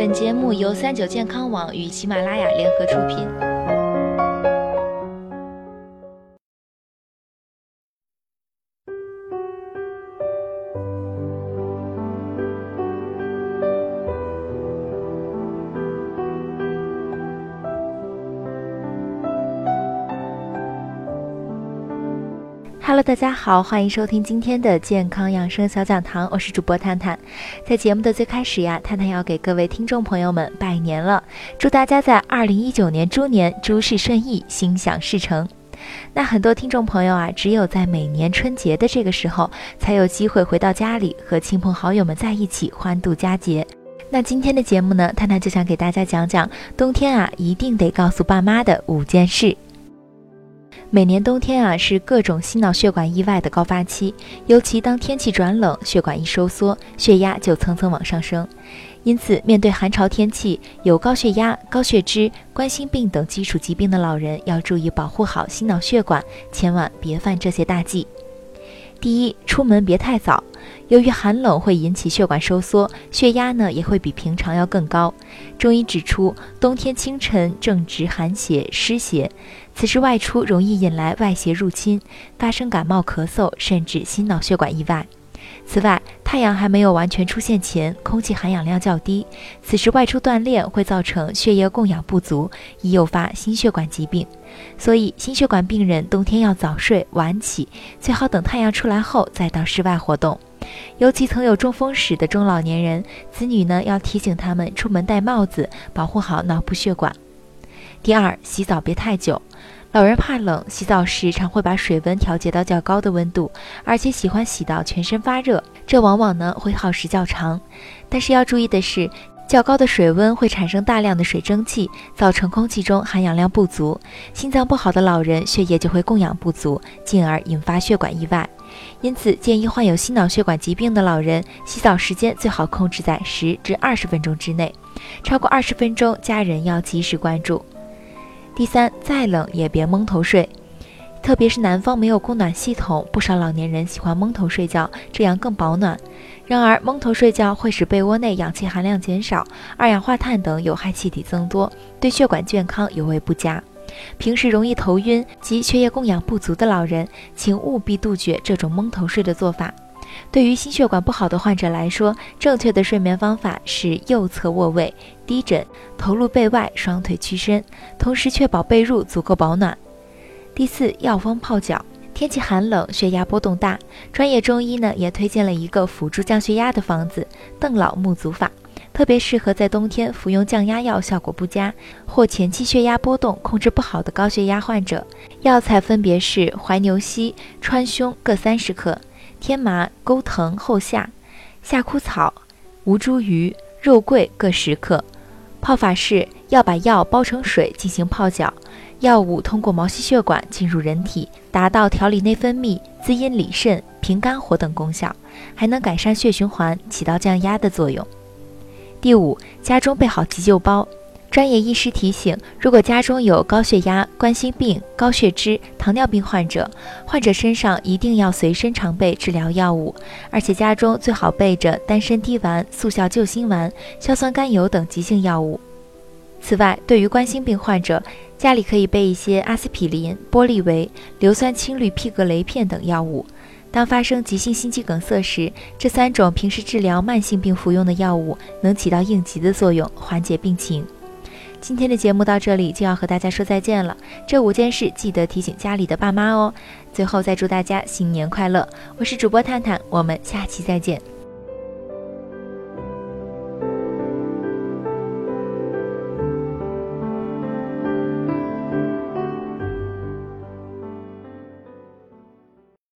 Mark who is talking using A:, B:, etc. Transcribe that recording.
A: 本节目由三九健康网与喜马拉雅联合出品。Hello，大家好，欢迎收听今天的健康养生小讲堂，我是主播探探。在节目的最开始呀，探探要给各位听众朋友们拜年了，祝大家在二零一九年猪年诸事顺意，心想事成。那很多听众朋友啊，只有在每年春节的这个时候，才有机会回到家里和亲朋好友们在一起欢度佳节。那今天的节目呢，探探就想给大家讲讲冬天啊，一定得告诉爸妈的五件事。每年冬天啊，是各种心脑血管意外的高发期，尤其当天气转冷，血管一收缩，血压就蹭蹭往上升。因此，面对寒潮天气，有高血压、高血脂、冠心病等基础疾病的老人要注意保护好心脑血管，千万别犯这些大忌。第一，出门别太早。由于寒冷会引起血管收缩，血压呢也会比平常要更高。中医指出，冬天清晨正值寒邪湿邪，此时外出容易引来外邪入侵，发生感冒、咳嗽，甚至心脑血管意外。此外，太阳还没有完全出现前，空气含氧量较低，此时外出锻炼会造成血液供氧不足，易诱发心血管疾病。所以，心血管病人冬天要早睡晚起，最好等太阳出来后再到室外活动。尤其曾有中风史的中老年人，子女呢要提醒他们出门戴帽子，保护好脑部血管。第二，洗澡别太久。老人怕冷，洗澡时常会把水温调节到较高的温度，而且喜欢洗到全身发热，这往往呢会耗时较长。但是要注意的是，较高的水温会产生大量的水蒸气，造成空气中含氧量不足，心脏不好的老人血液就会供氧不足，进而引发血管意外。因此，建议患有心脑血管疾病的老人洗澡时间最好控制在十至二十分钟之内，超过二十分钟，家人要及时关注。第三，再冷也别蒙头睡，特别是南方没有供暖系统，不少老年人喜欢蒙头睡觉，这样更保暖。然而，蒙头睡觉会使被窝内氧气含量减少，二氧化碳等有害气体增多，对血管健康尤为不佳。平时容易头晕及血液供氧不足的老人，请务必杜绝这种蒙头睡的做法。对于心血管不好的患者来说，正确的睡眠方法是右侧卧位、低枕、头露背外、双腿屈伸，同时确保被褥足够保暖。第四，药方泡脚。天气寒冷，血压波动大，专业中医呢也推荐了一个辅助降血压的方子——邓老木足法，特别适合在冬天服用降压药效果不佳或前期血压波动控制不好的高血压患者。药材分别是怀牛膝、川芎各三十克。天麻、钩藤、后夏、夏枯草、吴茱萸、肉桂各十克。泡法是要把药包成水进行泡脚，药物通过毛细血管进入人体，达到调理内分泌、滋阴理肾、平肝火等功效，还能改善血循环，起到降压的作用。第五，家中备好急救包。专业医师提醒：如果家中有高血压、冠心病、高血脂、糖尿病患者，患者身上一定要随身常备治疗药物，而且家中最好备着丹参滴丸、速效救心丸、硝酸甘油等急性药物。此外，对于冠心病患者，家里可以备一些阿司匹林、玻利维、硫酸氢氯吡格雷片等药物。当发生急性心肌梗塞时，这三种平时治疗慢性病服用的药物能起到应急的作用，缓解病情。今天的节目到这里就要和大家说再见了。这五件事记得提醒家里的爸妈哦。最后再祝大家新年快乐！我是主播探探，我们下期再见。